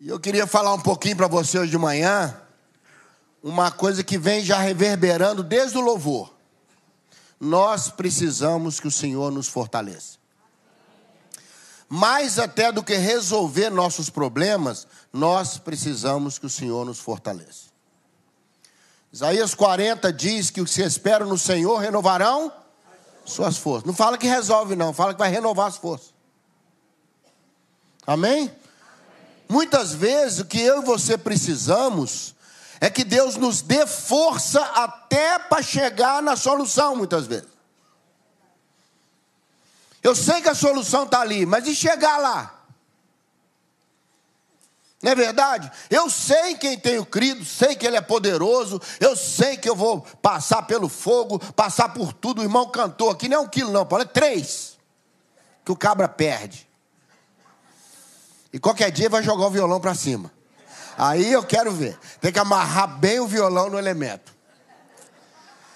E eu queria falar um pouquinho para você hoje de manhã, uma coisa que vem já reverberando desde o louvor. Nós precisamos que o Senhor nos fortaleça. Mais até do que resolver nossos problemas, nós precisamos que o Senhor nos fortaleça. Isaías 40 diz que os que esperam no Senhor renovarão suas forças. Não fala que resolve, não, fala que vai renovar as forças. Amém? Muitas vezes o que eu e você precisamos é que Deus nos dê força até para chegar na solução, muitas vezes. Eu sei que a solução está ali, mas e chegar lá? Não é verdade? Eu sei quem tenho crido, sei que Ele é poderoso, eu sei que eu vou passar pelo fogo, passar por tudo. O irmão cantou aqui, não é um quilo, não, Paulo, é três que o cabra perde. E qualquer dia vai jogar o violão para cima. Aí eu quero ver. Tem que amarrar bem o violão no elemento.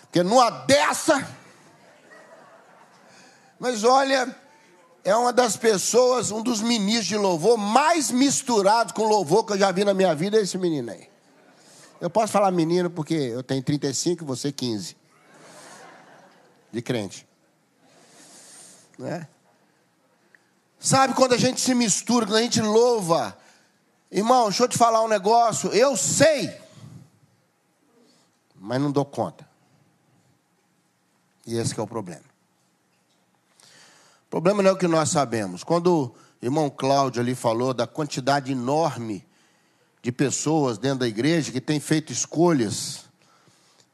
Porque numa dessa. Mas olha, é uma das pessoas, um dos ministros de louvor mais misturados com louvor que eu já vi na minha vida, é esse menino aí. Eu posso falar menino porque eu tenho 35 e você 15. De crente. Né? Sabe quando a gente se mistura, quando a gente louva. Irmão, deixa eu te falar um negócio. Eu sei, mas não dou conta. E esse é o problema. O problema não é o que nós sabemos. Quando o irmão Cláudio ali falou da quantidade enorme de pessoas dentro da igreja que têm feito escolhas,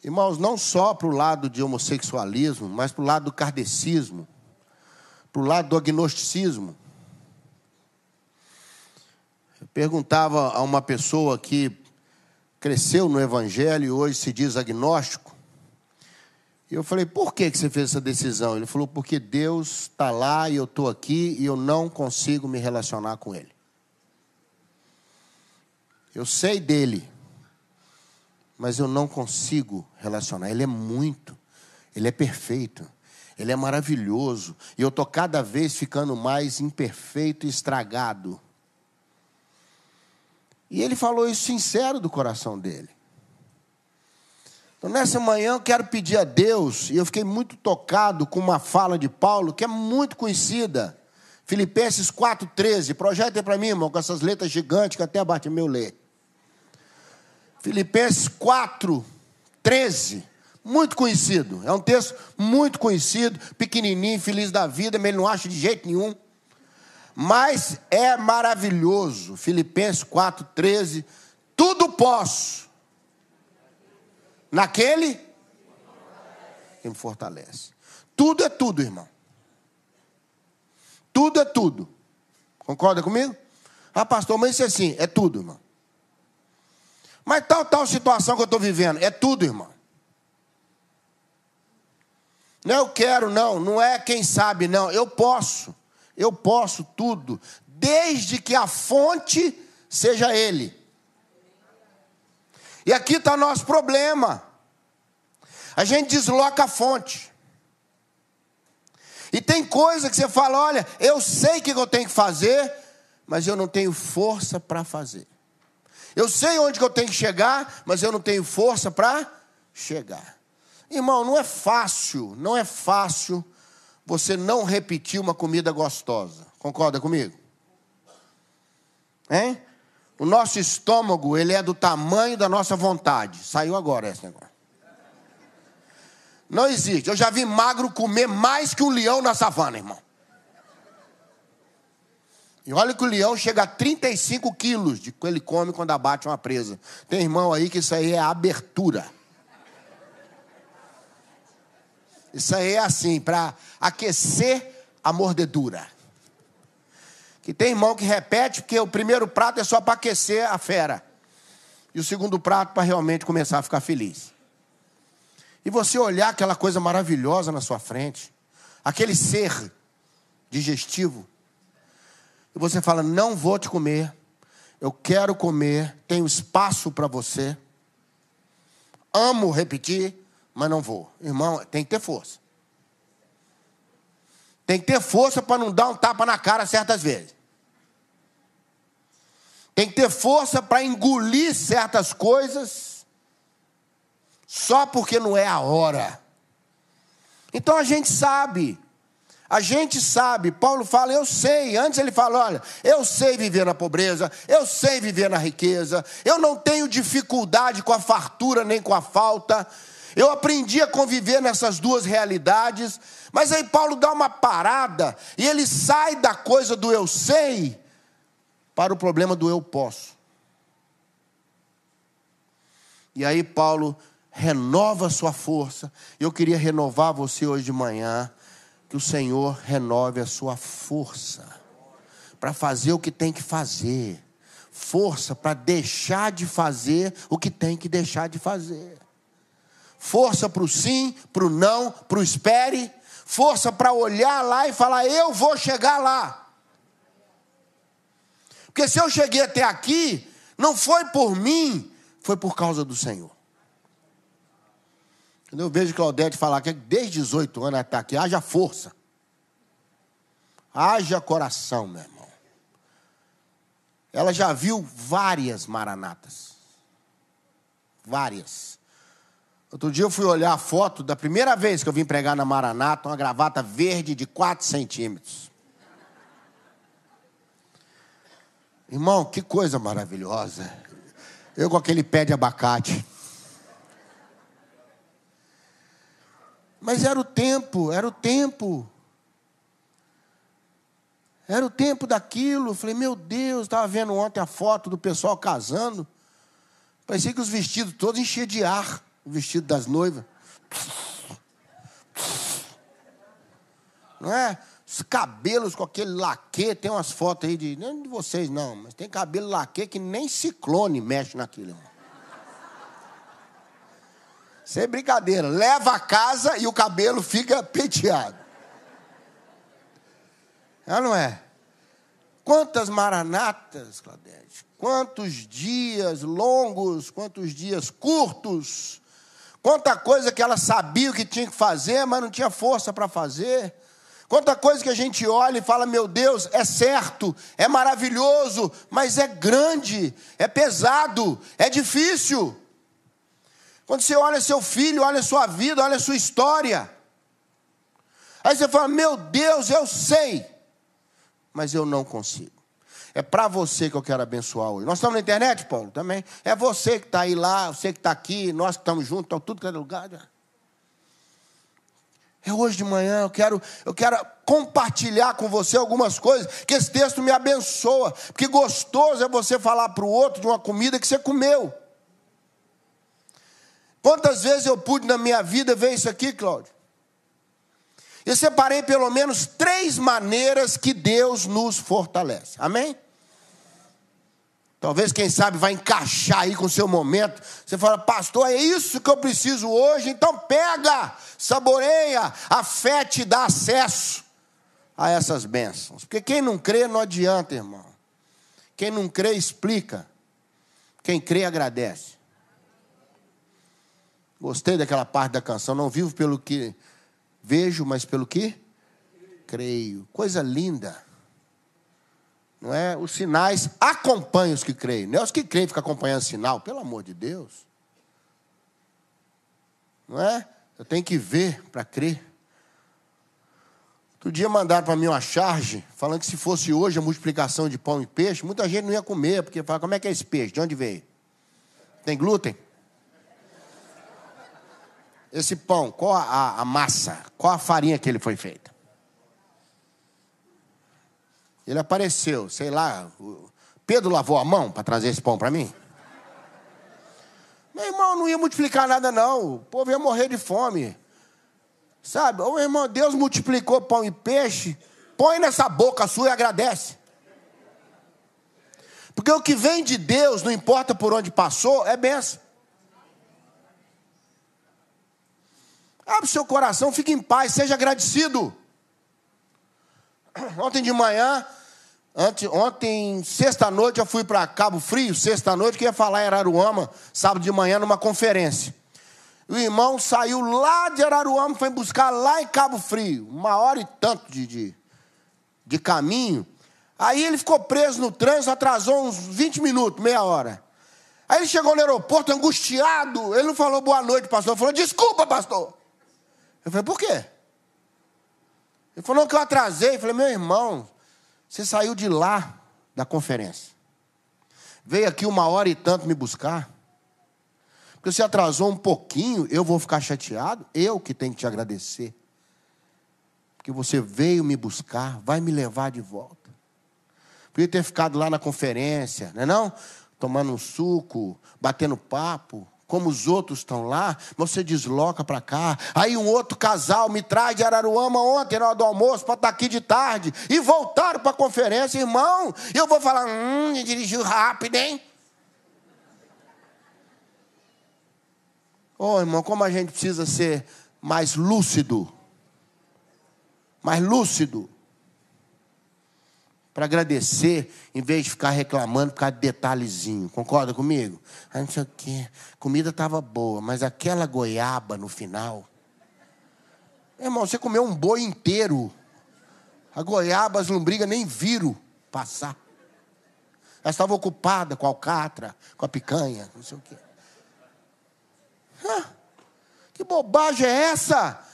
irmãos, não só para o lado de homossexualismo, mas para o lado do kardecismo, para o lado do agnosticismo. Eu perguntava a uma pessoa que cresceu no Evangelho e hoje se diz agnóstico. E eu falei, por que você fez essa decisão? Ele falou, porque Deus está lá e eu estou aqui e eu não consigo me relacionar com Ele. Eu sei dele, mas eu não consigo relacionar. Ele é muito, ele é perfeito, ele é maravilhoso. E eu estou cada vez ficando mais imperfeito e estragado. E ele falou isso sincero do coração dele. Então, nessa manhã, eu quero pedir a Deus, e eu fiquei muito tocado com uma fala de Paulo, que é muito conhecida. Filipenses 4,13. Projeta para mim, irmão, com essas letras gigantes que até meu lê. Filipenses 4,13. Muito conhecido. É um texto muito conhecido, pequenininho, feliz da vida, mas ele não acha de jeito nenhum. Mas é maravilhoso. Filipenses 4,13. Tudo posso. Naquele que me fortalece. Tudo é tudo, irmão. Tudo é tudo. Concorda comigo? Ah, pastor, mas isso é assim, é tudo, irmão. Mas tal, tal situação que eu estou vivendo, é tudo, irmão. Não eu quero, não, não é quem sabe, não, eu posso eu posso tudo, desde que a fonte seja Ele. E aqui está nosso problema. A gente desloca a fonte. E tem coisa que você fala: olha, eu sei o que eu tenho que fazer, mas eu não tenho força para fazer. Eu sei onde que eu tenho que chegar, mas eu não tenho força para chegar. Irmão, não é fácil, não é fácil você não repetir uma comida gostosa. Concorda comigo? Hein? O nosso estômago, ele é do tamanho da nossa vontade. Saiu agora esse negócio. Não existe. Eu já vi magro comer mais que um leão na savana, irmão. E olha que o leão chega a 35 quilos de que ele come quando abate uma presa. Tem irmão aí que isso aí é abertura. Isso aí é assim, para aquecer a mordedura. Que tem irmão que repete, porque o primeiro prato é só para aquecer a fera. E o segundo prato para realmente começar a ficar feliz. E você olhar aquela coisa maravilhosa na sua frente, aquele ser digestivo, e você fala: Não vou te comer, eu quero comer, tenho espaço para você. Amo repetir, mas não vou. Irmão, tem que ter força. Tem que ter força para não dar um tapa na cara certas vezes. tem que ter força para engolir certas coisas, só porque não é a hora. Então a gente sabe, a gente sabe, Paulo fala, eu sei. Antes ele fala, olha, eu sei viver na pobreza, eu sei viver na riqueza, eu não tenho dificuldade com a fartura nem com a falta. Eu aprendi a conviver nessas duas realidades, mas aí Paulo dá uma parada e ele sai da coisa do eu sei para o problema do eu posso. E aí Paulo renova a sua força. Eu queria renovar você hoje de manhã que o Senhor renove a sua força para fazer o que tem que fazer, força para deixar de fazer o que tem que deixar de fazer, força para o sim, para o não, para o espere, força para olhar lá e falar: eu vou chegar lá. Porque se eu cheguei até aqui, não foi por mim, foi por causa do Senhor. Quando eu vejo Claudete falar que desde 18 anos está aqui, haja força. Haja coração, meu irmão. Ela já viu várias maranatas. Várias. Outro dia eu fui olhar a foto da primeira vez que eu vim pregar na Maranata, uma gravata verde de 4 centímetros. Irmão, que coisa maravilhosa. Eu com aquele pé de abacate. Mas era o tempo, era o tempo. Era o tempo daquilo. falei, meu Deus, estava vendo ontem a foto do pessoal casando. Parecia que os vestidos todos enchiam de ar o vestido das noivas. Não é? Os cabelos com aquele laque, tem umas fotos aí de. Não de vocês, não, mas tem cabelo laque que nem ciclone mexe naquilo, irmão. Sem brincadeira. Leva a casa e o cabelo fica penteado. É não é? Quantas maranatas, Claudete? Quantos dias longos, quantos dias curtos. Quanta coisa que ela sabia o que tinha que fazer, mas não tinha força para fazer. Quanta coisa que a gente olha e fala, meu Deus, é certo, é maravilhoso, mas é grande, é pesado, é difícil. Quando você olha seu filho, olha sua vida, olha sua história. Aí você fala: Meu Deus, eu sei, mas eu não consigo. É para você que eu quero abençoar hoje. Nós estamos na internet, Paulo, também. É você que está aí lá, você que está aqui, nós que estamos juntos, estamos tudo que é lugar. É hoje de manhã, eu quero, eu quero compartilhar com você algumas coisas, que esse texto me abençoa. Porque gostoso é você falar para o outro de uma comida que você comeu. Quantas vezes eu pude na minha vida ver isso aqui, Cláudio? Eu separei pelo menos três maneiras que Deus nos fortalece. Amém? Talvez, quem sabe, vai encaixar aí com o seu momento. Você fala, pastor, é isso que eu preciso hoje. Então pega, saboreia. A fé te dá acesso a essas bênçãos. Porque quem não crê, não adianta, irmão. Quem não crê, explica. Quem crê, agradece. Gostei daquela parte da canção. Não vivo pelo que vejo, mas pelo que creio. Coisa linda. Não é? Os sinais acompanham os que creem. Não é os que creem ficam acompanhando sinal. Pelo amor de Deus. Não é? Eu tenho que ver para crer. Outro dia mandaram para mim uma charge, falando que se fosse hoje a multiplicação de pão e peixe, muita gente não ia comer, porque fala, como é que é esse peixe? De onde veio? Tem glúten? Esse pão, qual a, a massa? Qual a farinha que ele foi feita? Ele apareceu, sei lá. Pedro lavou a mão para trazer esse pão para mim? Meu irmão, não ia multiplicar nada, não. O povo ia morrer de fome. Sabe? Ô irmão, Deus multiplicou pão e peixe. Põe nessa boca sua e agradece. Porque o que vem de Deus, não importa por onde passou, é benção. Abre seu coração, fique em paz, seja agradecido. Ontem de manhã, ontem, ontem sexta-noite, eu fui para Cabo Frio, sexta-noite, que ia falar em Araruama, sábado de manhã, numa conferência. O irmão saiu lá de Araruama, foi buscar lá em Cabo Frio, uma hora e tanto de, de, de caminho. Aí ele ficou preso no trânsito, atrasou uns 20 minutos, meia hora. Aí ele chegou no aeroporto angustiado. Ele não falou boa noite, pastor. Ele falou, desculpa, pastor. Eu falei, por quê? Ele falou que eu atrasei. Eu falei, meu irmão, você saiu de lá da conferência. Veio aqui uma hora e tanto me buscar. Porque você atrasou um pouquinho, eu vou ficar chateado. Eu que tenho que te agradecer. Porque você veio me buscar, vai me levar de volta. Podia ter ficado lá na conferência, não é não? tomando um suco, batendo papo, como os outros estão lá, você desloca para cá. Aí um outro casal me traz de Araruama ontem, na hora do almoço, para estar tá aqui de tarde, e voltaram para a conferência, irmão. Eu vou falar, hum, dirigiu rápido, hein? Ô oh, irmão, como a gente precisa ser mais lúcido. Mais lúcido para agradecer, em vez de ficar reclamando por causa de detalhezinho. Concorda comigo? Ah, não sei o quê. Comida estava boa, mas aquela goiaba no final. Irmão, você comeu um boi inteiro. A goiaba, as lombrigas nem viram passar. Ela estava ocupada com a alcatra, com a picanha, não sei o quê. Ah, que bobagem é essa?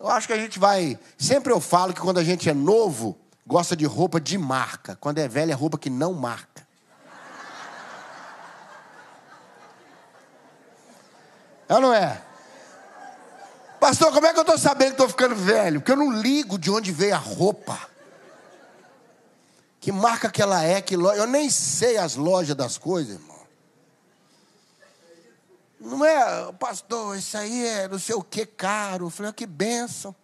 Eu acho que a gente vai. Sempre eu falo que quando a gente é novo, gosta de roupa de marca. Quando é velho, é roupa que não marca. É ou não é? Pastor, como é que eu estou sabendo que estou ficando velho? Porque eu não ligo de onde veio a roupa. Que marca que ela é, que loja. Eu nem sei as lojas das coisas. Não é, pastor, isso aí é não sei o que caro. Eu falei, ah, que benção.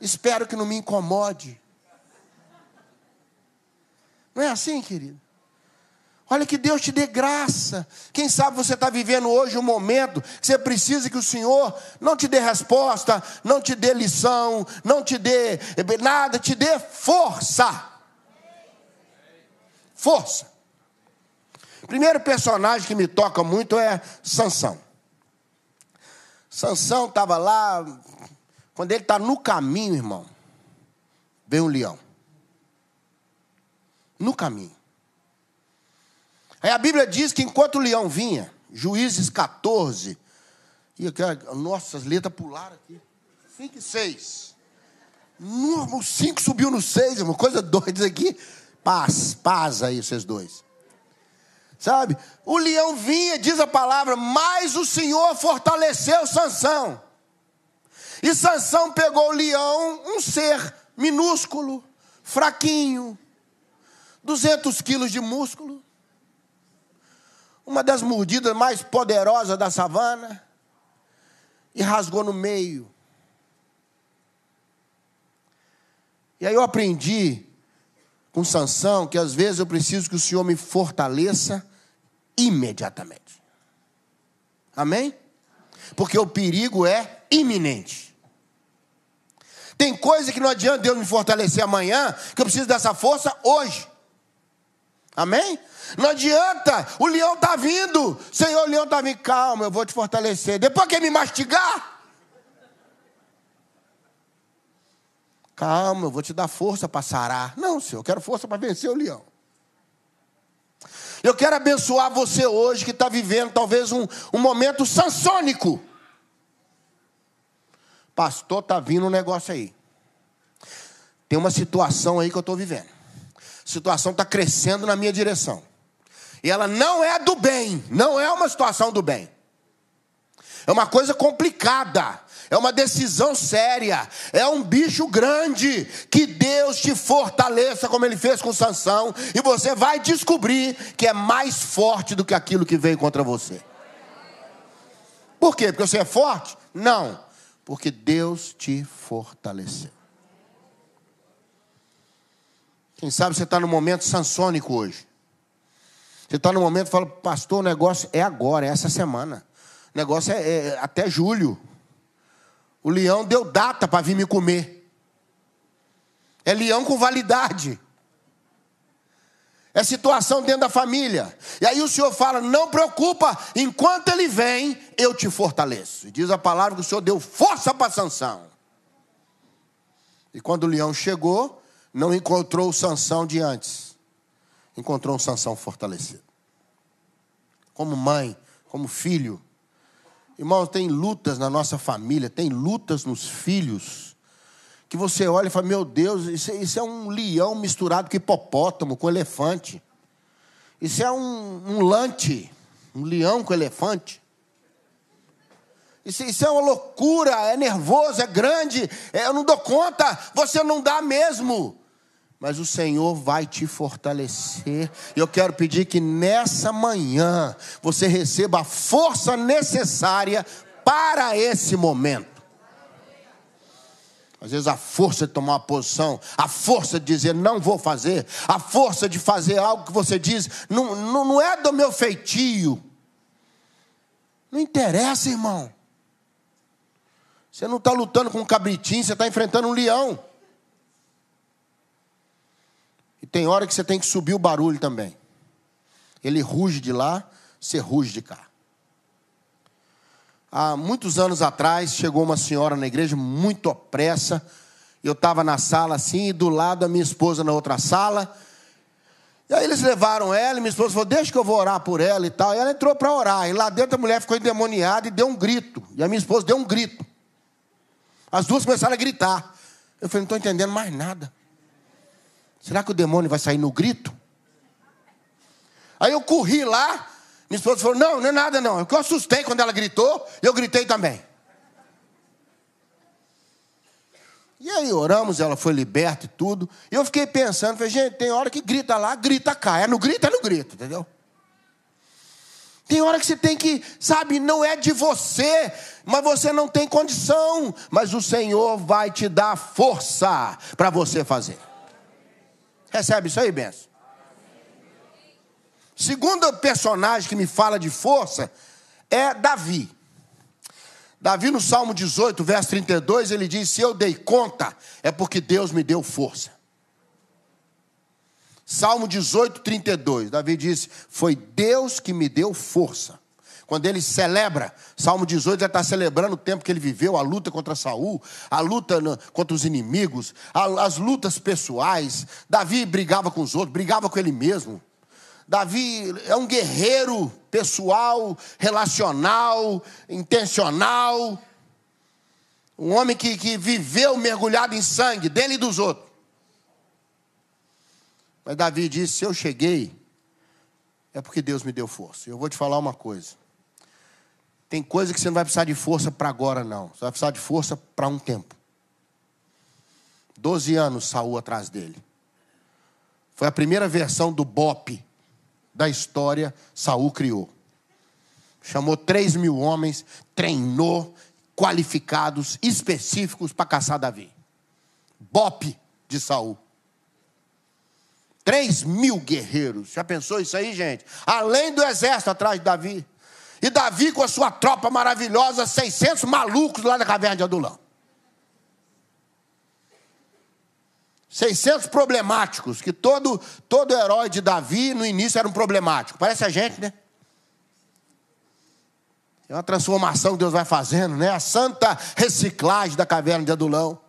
Espero que não me incomode. Não é assim, querido? Olha que Deus te dê graça. Quem sabe você está vivendo hoje um momento que você precisa que o Senhor não te dê resposta, não te dê lição, não te dê nada, te dê força. Força. Primeiro personagem que me toca muito é Sansão. Sansão estava lá, quando ele está no caminho, irmão, vem um leão. No caminho. Aí a Bíblia diz que enquanto o leão vinha, Juízes 14, e nossa, as letras pularam aqui. 5 e 6. O 5 subiu no 6, uma coisa doida aqui. Paz, paz aí, vocês dois. Sabe? O leão vinha, diz a palavra, mas o Senhor fortaleceu Sansão. E Sansão pegou o leão, um ser minúsculo, fraquinho, 200 quilos de músculo, uma das mordidas mais poderosas da savana, e rasgou no meio. E aí eu aprendi com Sansão que às vezes eu preciso que o Senhor me fortaleça imediatamente. Amém? Porque o perigo é iminente. Tem coisa que não adianta Deus me fortalecer amanhã, que eu preciso dessa força hoje. Amém? Não adianta, o leão está vindo. Senhor, o leão está vindo. Calma, eu vou te fortalecer. Depois que me mastigar, calma, eu vou te dar força para sarar. Não, Senhor, eu quero força para vencer o leão. Eu quero abençoar você hoje que está vivendo talvez um, um momento sansônico. Pastor, está vindo um negócio aí. Tem uma situação aí que eu estou vivendo. A situação está crescendo na minha direção. E ela não é do bem, não é uma situação do bem. É uma coisa complicada é uma decisão séria, é um bicho grande. Que Deus te fortaleça, como Ele fez com Sansão, e você vai descobrir que é mais forte do que aquilo que veio contra você. Por quê? Porque você é forte? Não, porque Deus te fortaleceu. Quem sabe você está no momento sansônico hoje. Você está no momento e fala, pastor, o negócio é agora, é essa semana. O negócio é, é até julho. O leão deu data para vir me comer. É leão com validade. É situação dentro da família. E aí o Senhor fala: não preocupa, enquanto ele vem, eu te fortaleço. E diz a palavra que o Senhor deu força para Sansão. E quando o leão chegou, não encontrou o Sansão de antes. Encontrou um Sansão fortalecido. Como mãe, como filho. Irmão, tem lutas na nossa família, tem lutas nos filhos. Que você olha e fala, meu Deus, isso, isso é um leão misturado com hipopótamo, com elefante. Isso é um, um lante, um leão com elefante. Isso, isso, é uma loucura, é nervoso, é grande, é, eu não dou conta, você não dá mesmo mas o Senhor vai te fortalecer. Eu quero pedir que nessa manhã você receba a força necessária para esse momento. Às vezes a força de tomar uma posição, a força de dizer não vou fazer, a força de fazer algo que você diz, não, não, não é do meu feitio. Não interessa, irmão. Você não está lutando com um cabritinho, você está enfrentando um leão. E tem hora que você tem que subir o barulho também. Ele ruge de lá, você ruge de cá. Há muitos anos atrás, chegou uma senhora na igreja muito opressa. Eu estava na sala assim, e do lado a minha esposa na outra sala. E aí eles levaram ela, e minha esposa falou: Deixa que eu vou orar por ela e tal. E ela entrou para orar. E lá dentro a mulher ficou endemoniada e deu um grito. E a minha esposa deu um grito. As duas começaram a gritar. Eu falei: Não estou entendendo mais nada. Será que o demônio vai sair no grito? Aí eu corri lá, minha esposa falou: Não, não é nada não. Eu assustei quando ela gritou, eu gritei também. E aí oramos, ela foi liberta e tudo. E eu fiquei pensando, falei, gente, tem hora que grita lá, grita cá. É no grito, é no grito, entendeu? Tem hora que você tem que, sabe, não é de você, mas você não tem condição. Mas o Senhor vai te dar força para você fazer. Recebe isso aí, benção? Segundo personagem que me fala de força é Davi. Davi, no Salmo 18, verso 32, ele diz: Se eu dei conta, é porque Deus me deu força. Salmo 18, 32, Davi diz: Foi Deus que me deu força. Quando ele celebra, Salmo 18 já está celebrando o tempo que ele viveu, a luta contra Saul, a luta contra os inimigos, as lutas pessoais. Davi brigava com os outros, brigava com ele mesmo. Davi é um guerreiro pessoal, relacional, intencional. Um homem que, que viveu mergulhado em sangue, dele e dos outros. Mas Davi disse: Se eu cheguei, é porque Deus me deu força. Eu vou te falar uma coisa. Tem coisa que você não vai precisar de força para agora, não. Você vai precisar de força para um tempo. Doze anos Saul atrás dele. Foi a primeira versão do BOP da história Saul criou. Chamou três mil homens, treinou, qualificados, específicos para caçar Davi. BOP de Saul. Três mil guerreiros. Já pensou isso aí, gente? Além do exército atrás de Davi. E Davi com a sua tropa maravilhosa, 600 malucos lá na caverna de Adulão. 600 problemáticos, que todo, todo herói de Davi no início era um problemático. Parece a gente, né? É uma transformação que Deus vai fazendo, né? A santa reciclagem da caverna de Adulão.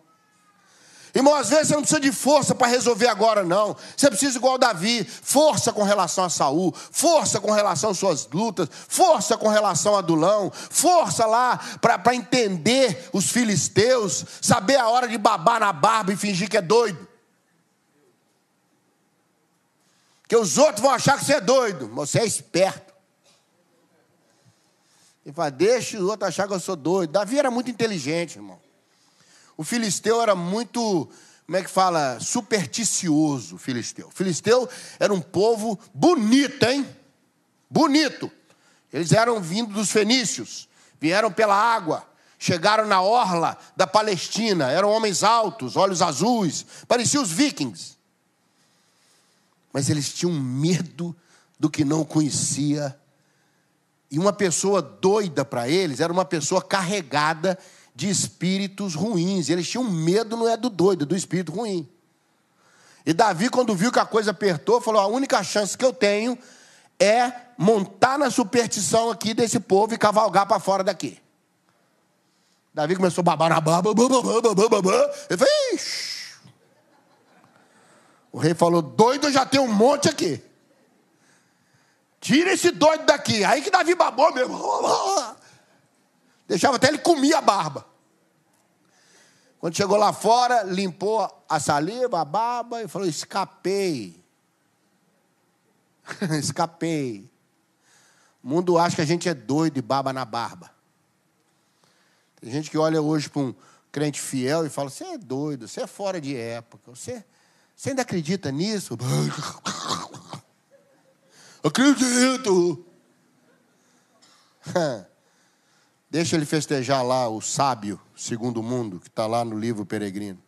Irmão, às vezes você não precisa de força para resolver agora, não. Você precisa, igual Davi, força com relação a Saul, força com relação às suas lutas, força com relação a Adulão, força lá para entender os filisteus, saber a hora de babar na barba e fingir que é doido. Que os outros vão achar que você é doido, você é esperto. E fala, deixa os outros achar que eu sou doido. Davi era muito inteligente, irmão. O filisteu era muito, como é que fala, supersticioso, filisteu. O filisteu era um povo bonito, hein? Bonito. Eles eram vindo dos fenícios, vieram pela água, chegaram na orla da Palestina, eram homens altos, olhos azuis, pareciam os vikings. Mas eles tinham medo do que não conhecia. E uma pessoa doida para eles era uma pessoa carregada de espíritos ruins. Eles tinham medo, não é do doido, é do espírito ruim. E Davi, quando viu que a coisa apertou, falou: a única chance que eu tenho é montar na superstição aqui desse povo e cavalgar para fora daqui. Davi começou a babar na barba. Ele falou: Ixi. O rei falou: doido já tem um monte aqui. Tira esse doido daqui. Aí que Davi babou mesmo. Deixava até ele comia a barba. Quando chegou lá fora, limpou a saliva, a barba e falou: escapei. escapei. O mundo acha que a gente é doido e baba na barba. Tem gente que olha hoje para um crente fiel e fala: Você é doido, você é fora de época, você, você ainda acredita nisso? Acredito! Deixa ele festejar lá o sábio segundo o mundo, que está lá no livro Peregrino.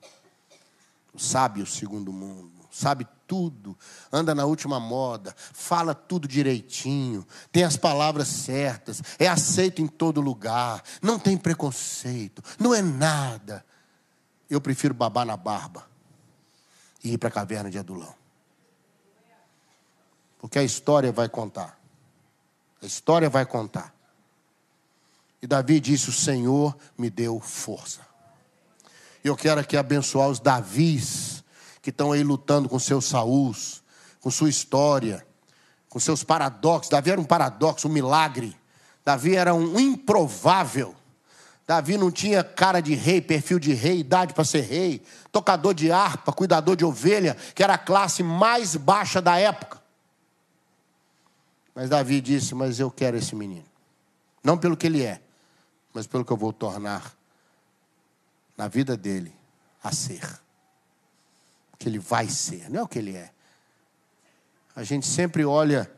O sábio segundo o mundo. Sabe tudo, anda na última moda, fala tudo direitinho, tem as palavras certas, é aceito em todo lugar, não tem preconceito, não é nada. Eu prefiro babar na barba e ir para a caverna de Adulão. Porque a história vai contar. A história vai contar. E Davi disse: O Senhor me deu força. E eu quero aqui abençoar os Davis que estão aí lutando com seus Saúls, com sua história, com seus paradoxos. Davi era um paradoxo, um milagre. Davi era um improvável. Davi não tinha cara de rei, perfil de rei, idade para ser rei, tocador de harpa, cuidador de ovelha, que era a classe mais baixa da época. Mas Davi disse: Mas eu quero esse menino. Não pelo que ele é, mas pelo que eu vou tornar na vida dele a ser que ele vai ser, não é o que ele é. A gente sempre olha,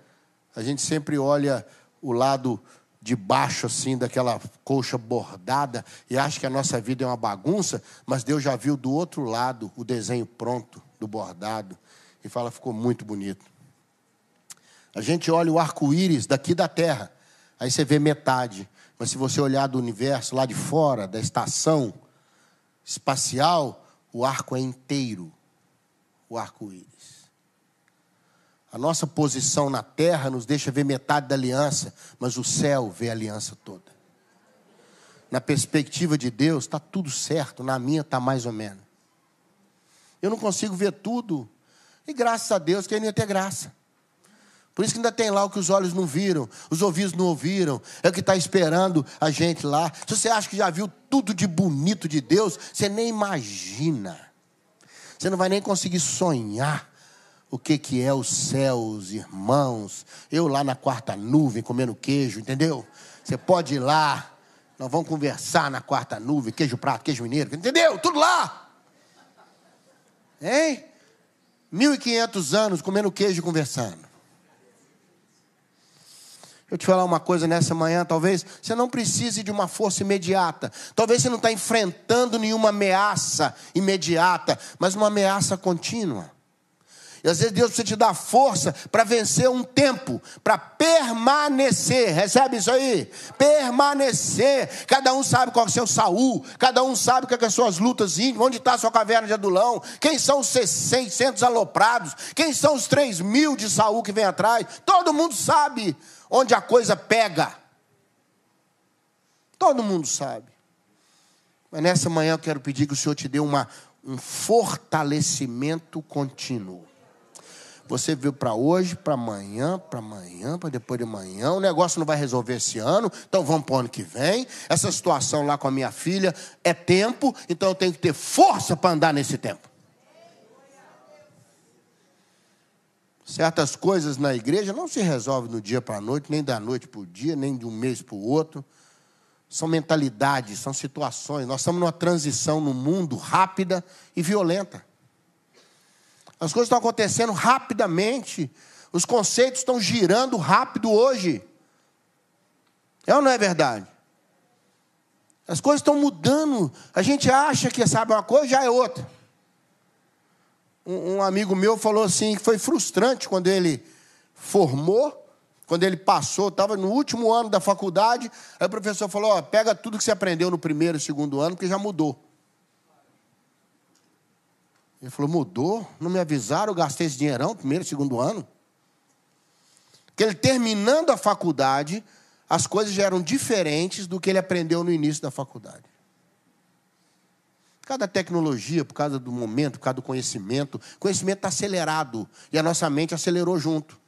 a gente sempre olha o lado de baixo assim daquela colcha bordada e acha que a nossa vida é uma bagunça, mas Deus já viu do outro lado o desenho pronto do bordado e fala ficou muito bonito. A gente olha o arco-íris daqui da Terra, aí você vê metade, mas se você olhar do universo lá de fora, da estação espacial, o arco é inteiro o arco-íris. A nossa posição na terra nos deixa ver metade da aliança, mas o céu vê a aliança toda. Na perspectiva de Deus, está tudo certo, na minha está mais ou menos. Eu não consigo ver tudo, e graças a Deus que ainda ter graça. Por isso que ainda tem lá o que os olhos não viram, os ouvidos não ouviram, é o que está esperando a gente lá. Se você acha que já viu tudo de bonito de Deus, você nem imagina. Você não vai nem conseguir sonhar o que, que é os céus, irmãos. Eu lá na quarta nuvem comendo queijo, entendeu? Você pode ir lá, nós vamos conversar na quarta nuvem, queijo prato, queijo mineiro, entendeu? Tudo lá. Hein? 1500 anos comendo queijo e conversando. Eu te falar uma coisa nessa manhã, talvez você não precise de uma força imediata. Talvez você não está enfrentando nenhuma ameaça imediata, mas uma ameaça contínua. E às vezes Deus precisa te dar força para vencer um tempo, para permanecer. Recebe isso aí? Permanecer. Cada um sabe qual é o seu Saul, cada um sabe quais são as suas lutas íntimas, onde está a sua caverna de adulão, quem são os 600 aloprados, quem são os 3 mil de Saul que vem atrás. Todo mundo sabe onde a coisa pega. Todo mundo sabe. Mas nessa manhã eu quero pedir que o Senhor te dê uma, um fortalecimento contínuo. Você viu para hoje, para amanhã, para amanhã, para depois de amanhã. O negócio não vai resolver esse ano, então vamos para o ano que vem. Essa situação lá com a minha filha é tempo, então eu tenho que ter força para andar nesse tempo. Certas coisas na igreja não se resolvem do dia para a noite, nem da noite para o dia, nem de um mês para o outro. São mentalidades, são situações. Nós estamos numa transição no mundo rápida e violenta. As coisas estão acontecendo rapidamente. Os conceitos estão girando rápido hoje. É ou não é verdade? As coisas estão mudando. A gente acha que sabe uma coisa, já é outra um, um amigo meu falou assim que foi frustrante quando ele formou, quando ele passou, estava no último ano da faculdade, aí o professor falou, ó, pega tudo que você aprendeu no primeiro e segundo ano, porque já mudou. Ele falou, mudou? Não me avisaram, eu gastei esse dinheirão, primeiro e segundo ano. Que ele terminando a faculdade, as coisas já eram diferentes do que ele aprendeu no início da faculdade. Por causa da tecnologia, por causa do momento, por causa do conhecimento. O conhecimento está acelerado e a nossa mente acelerou junto.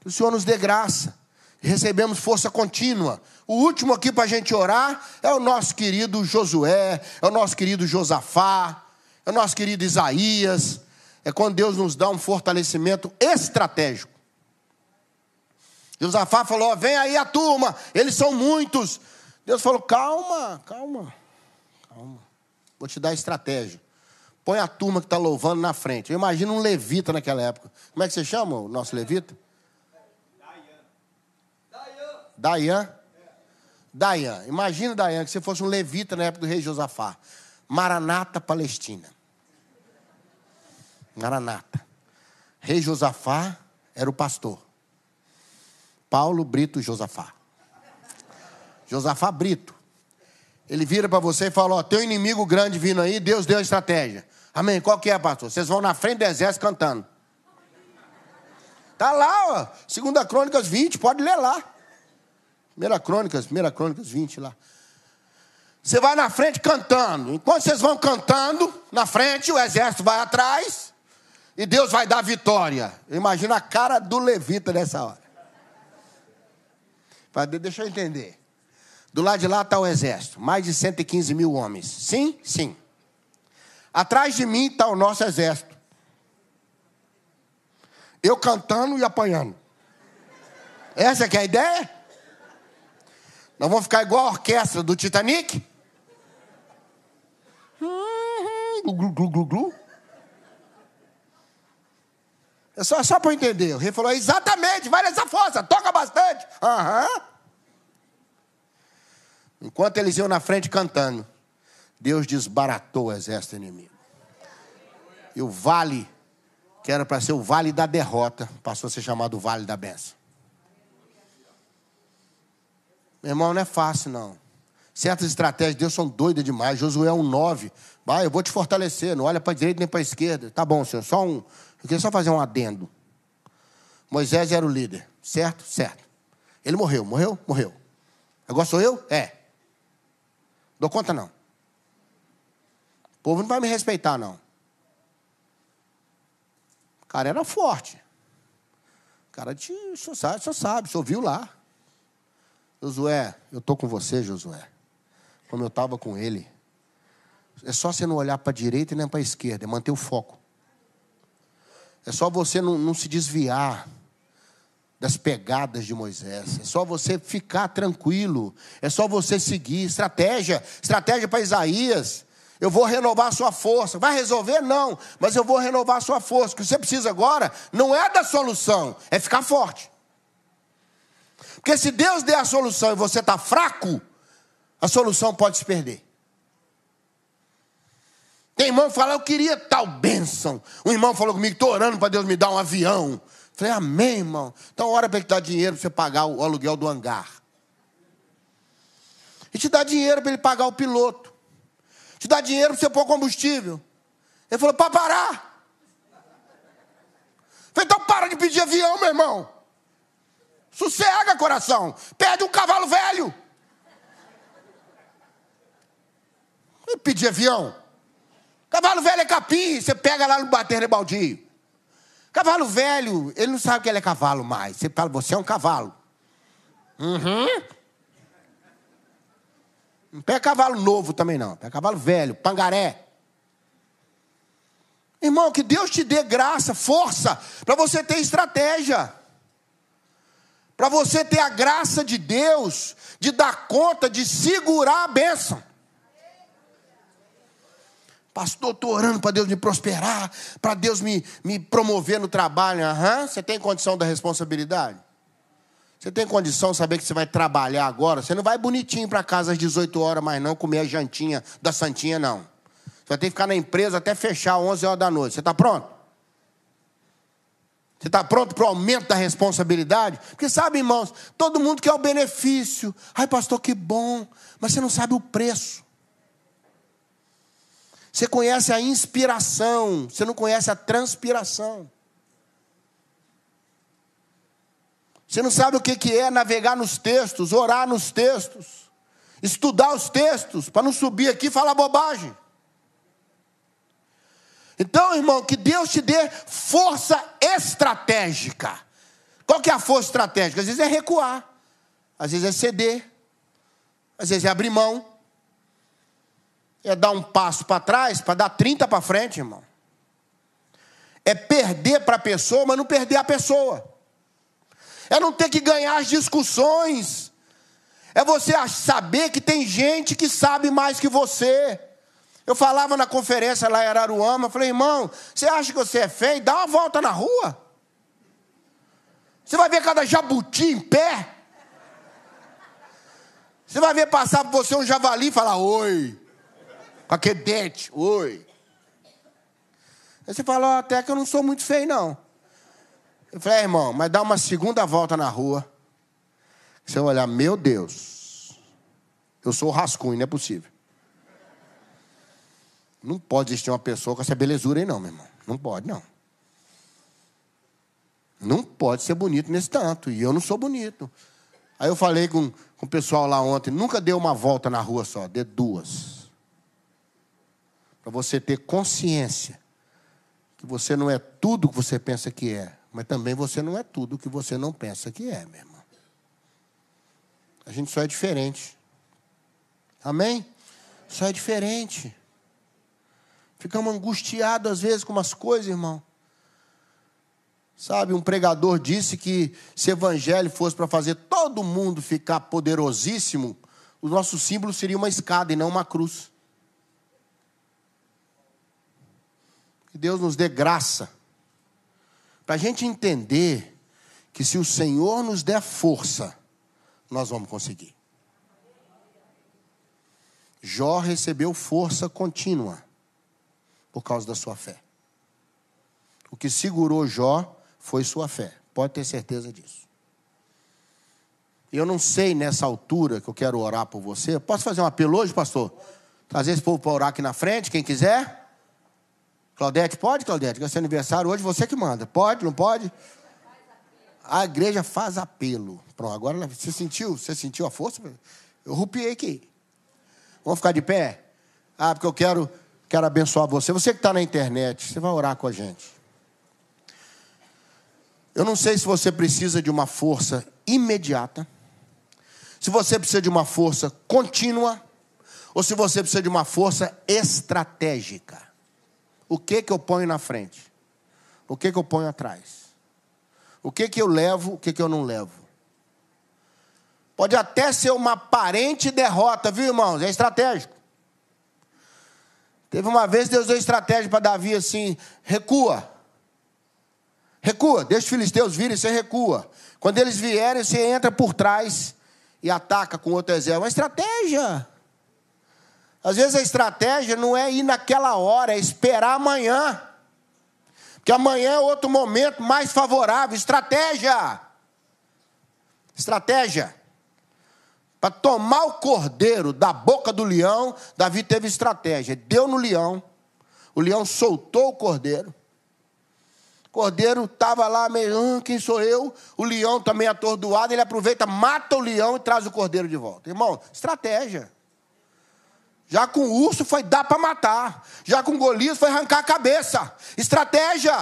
Que o Senhor nos dê graça. Recebemos força contínua. O último aqui para a gente orar é o nosso querido Josué, é o nosso querido Josafá, é o nosso querido Isaías. É quando Deus nos dá um fortalecimento estratégico. Josafá falou: vem aí a turma, eles são muitos. Deus falou: calma, calma, calma. Vou te dar estratégia. Põe a turma que está louvando na frente. Eu imagino um levita naquela época. Como é que você chama o nosso levita? Dayan. Dayan. Imagina, Dayan, que você fosse um levita na época do rei Josafá. Maranata, Palestina. Maranata. Rei Josafá era o pastor. Paulo Brito Josafá. Josafá Brito. Ele vira para você e fala: Ó, tem um inimigo grande vindo aí, Deus deu a estratégia. Amém. Qual que é, pastor? Vocês vão na frente do exército cantando. Tá lá, ó. Segunda Crônicas 20, pode ler lá. Primeira Crônicas, Primeira Crônicas 20 lá. Você vai na frente cantando. Enquanto vocês vão cantando, na frente, o exército vai atrás. E Deus vai dar vitória. Imagina a cara do levita nessa hora. Deixa eu entender. Do lado de lá está o exército. Mais de 115 mil homens. Sim? Sim. Atrás de mim está o nosso exército. Eu cantando e apanhando. Essa que é a ideia? Nós vamos ficar igual a orquestra do Titanic? Glu, glu, glu, glu. É só, só para entender. Rei falou: exatamente, vai nessa força, toca bastante. Aham. Uhum. Enquanto eles iam na frente cantando, Deus desbaratou o exército inimigo. E o vale, que era para ser o vale da derrota, passou a ser chamado o vale da benção. Meu irmão, não é fácil, não. Certas estratégias de Deus são doidas demais. Josué é um 9. Vai, eu vou te fortalecer. Não olha para a direita nem para a esquerda. Tá bom, senhor. Só um. Eu queria só fazer um adendo. Moisés era o líder. Certo? Certo. Ele morreu. Morreu? Morreu. Agora sou eu? É. Dou conta, não. O povo não vai me respeitar, não. O cara era forte. O cara, te, o senhor sabe, o senhor sabe, o senhor viu lá. Josué, eu estou com você, Josué. Como eu estava com ele. É só você não olhar para a direita e nem para a esquerda, é manter o foco. É só você não, não se desviar das pegadas de Moisés. É só você ficar tranquilo. É só você seguir. Estratégia. Estratégia para Isaías. Eu vou renovar a sua força. Vai resolver? Não. Mas eu vou renovar a sua força. O que você precisa agora não é da solução, é ficar forte. Porque se Deus der a solução e você está fraco, a solução pode se perder. Tem irmão que fala, eu queria tal bênção. Um irmão falou comigo, estou orando para Deus me dar um avião. Falei, amém, irmão. Então ora para ele dar dinheiro para você pagar o aluguel do hangar. E te dá dinheiro para ele pagar o piloto. Te dá dinheiro para você pôr combustível. Ele falou, para parar. Falei, então para de pedir avião, meu irmão. Sossega, coração. Pede um cavalo velho. E pedir avião. Cavalo velho é capim, você pega lá no bater baldio. Cavalo velho, ele não sabe que ele é cavalo mais. Você fala, você é um cavalo. Uhum. Não pega cavalo novo também não. Pega cavalo velho, pangaré. Irmão, que Deus te dê graça, força, para você ter estratégia para você ter a graça de Deus de dar conta de segurar a bênção. Pastor, estou orando para Deus me prosperar, para Deus me, me promover no trabalho. Uhum. Você tem condição da responsabilidade? Você tem condição de saber que você vai trabalhar agora? Você não vai bonitinho para casa às 18 horas, mas não comer a jantinha da Santinha, não. Você vai ter que ficar na empresa até fechar 11 horas da noite. Você está pronto? Você está pronto para o aumento da responsabilidade? Porque sabe, irmãos, todo mundo quer o benefício. Ai, pastor, que bom. Mas você não sabe o preço. Você conhece a inspiração, você não conhece a transpiração. Você não sabe o que é navegar nos textos, orar nos textos estudar os textos, para não subir aqui e falar bobagem. Então, irmão, que Deus te dê força estratégica. Qual que é a força estratégica? Às vezes é recuar, às vezes é ceder, às vezes é abrir mão, é dar um passo para trás para dar 30 para frente, irmão. É perder para a pessoa, mas não perder a pessoa. É não ter que ganhar as discussões. É você saber que tem gente que sabe mais que você. Eu falava na conferência lá em Araruama, falei, irmão, você acha que você é feio? Dá uma volta na rua. Você vai ver cada jabuti em pé. Você vai ver passar por você um javali e falar, oi. Com aquele dente, oi. Aí você fala, até que eu não sou muito feio, não. Eu falei, é, irmão, mas dá uma segunda volta na rua. Você vai olhar, meu Deus, eu sou rascunho, não é possível. Não pode existir uma pessoa com essa belezura aí, não, meu irmão. Não pode, não. Não pode ser bonito nesse tanto. E eu não sou bonito. Aí eu falei com, com o pessoal lá ontem, nunca dê uma volta na rua só, dê duas. Para você ter consciência que você não é tudo que você pensa que é, mas também você não é tudo que você não pensa que é, meu irmão. A gente só é diferente. Amém? Só é diferente. Ficamos angustiados às vezes com umas coisas, irmão. Sabe, um pregador disse que se o evangelho fosse para fazer todo mundo ficar poderosíssimo, o nosso símbolo seria uma escada e não uma cruz. Que Deus nos dê graça para a gente entender que se o Senhor nos der força, nós vamos conseguir. Jó recebeu força contínua por causa da sua fé. O que segurou Jó foi sua fé. Pode ter certeza disso. Eu não sei nessa altura que eu quero orar por você. Posso fazer um apelo hoje, pastor? Trazer esse povo para orar aqui na frente, quem quiser. Claudete, pode, Claudete? É seu aniversário hoje, você que manda. Pode, não pode? A igreja faz apelo. Pronto, agora você sentiu? Você sentiu a força? Eu rupiei aqui. Vamos ficar de pé? Ah, porque eu quero Quero abençoar você. Você que está na internet, você vai orar com a gente. Eu não sei se você precisa de uma força imediata, se você precisa de uma força contínua, ou se você precisa de uma força estratégica. O que que eu ponho na frente? O que que eu ponho atrás? O que que eu levo, o que que eu não levo? Pode até ser uma aparente derrota, viu, irmãos? É estratégico. Teve uma vez Deus deu estratégia para Davi assim: recua. Recua, deixa os filisteus virem, você recua. Quando eles vierem, você entra por trás e ataca com outro exército. Uma estratégia. Às vezes a estratégia não é ir naquela hora, é esperar amanhã. Porque amanhã é outro momento mais favorável. Estratégia. Estratégia. Para tomar o cordeiro da boca do leão, Davi teve estratégia. Deu no leão, o leão soltou o cordeiro. O cordeiro estava lá meio, ah, quem sou eu? O leão também atordoado, ele aproveita, mata o leão e traz o cordeiro de volta. Irmão, estratégia. Já com o urso foi dar para matar. Já com Golias foi arrancar a cabeça. Estratégia.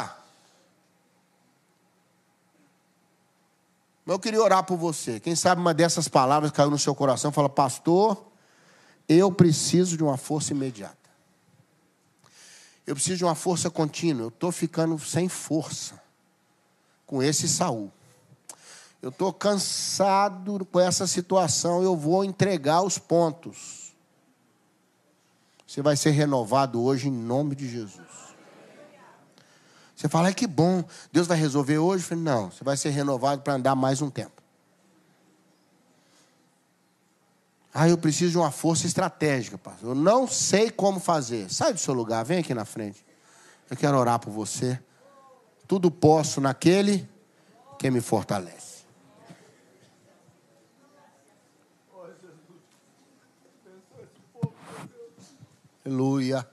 Mas eu queria orar por você. Quem sabe uma dessas palavras caiu no seu coração fala, pastor, eu preciso de uma força imediata. Eu preciso de uma força contínua. Eu estou ficando sem força com esse Saul. Eu estou cansado com essa situação. Eu vou entregar os pontos. Você vai ser renovado hoje em nome de Jesus. Você fala, que bom, Deus vai resolver hoje? Falei, não, você vai ser renovado para andar mais um tempo. Ah, eu preciso de uma força estratégica, pastor. Eu não sei como fazer. Sai do seu lugar, vem aqui na frente. Eu quero orar por você. Tudo posso naquele que me fortalece. Aleluia.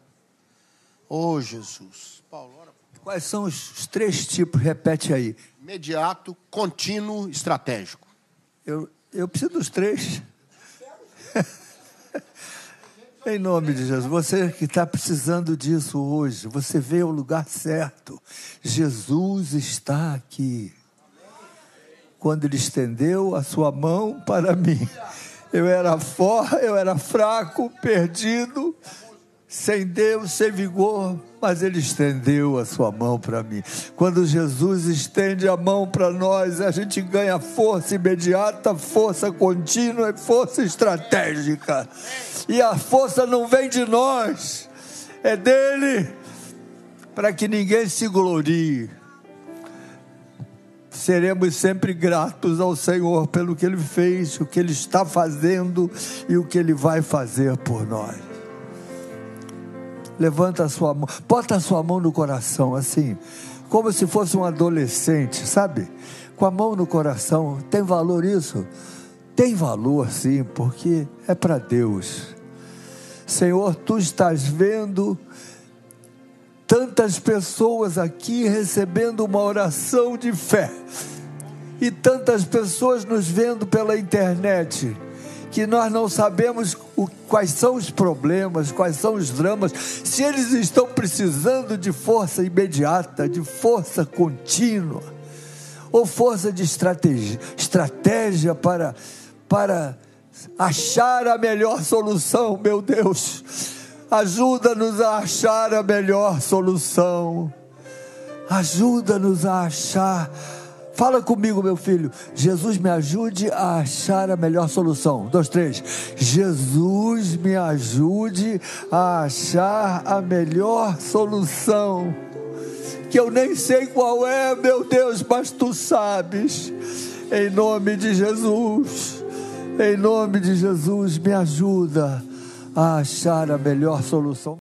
Oh, Jesus. Paulo, Quais são os três tipos? Repete aí. Imediato, contínuo, estratégico. Eu, eu preciso dos três. Em nome de Jesus, você que está precisando disso hoje, você veio ao lugar certo. Jesus está aqui. Quando ele estendeu a sua mão para mim, eu era forte, eu era fraco, perdido, sem Deus, sem vigor, mas Ele estendeu a sua mão para mim. Quando Jesus estende a mão para nós, a gente ganha força imediata, força contínua e força estratégica. E a força não vem de nós, é dele, para que ninguém se glorie. Seremos sempre gratos ao Senhor pelo que Ele fez, o que Ele está fazendo e o que Ele vai fazer por nós. Levanta a sua mão, bota a sua mão no coração, assim, como se fosse um adolescente, sabe? Com a mão no coração. Tem valor isso? Tem valor, sim, porque é para Deus. Senhor, tu estás vendo tantas pessoas aqui recebendo uma oração de fé, e tantas pessoas nos vendo pela internet que nós não sabemos o, quais são os problemas, quais são os dramas, se eles estão precisando de força imediata, de força contínua, ou força de estratégia, estratégia para, para achar a melhor solução, meu Deus. Ajuda-nos a achar a melhor solução. Ajuda-nos a achar Fala comigo, meu filho. Jesus me ajude a achar a melhor solução. Dois, três. Jesus me ajude a achar a melhor solução. Que eu nem sei qual é, meu Deus, mas tu sabes. Em nome de Jesus. Em nome de Jesus, me ajuda a achar a melhor solução.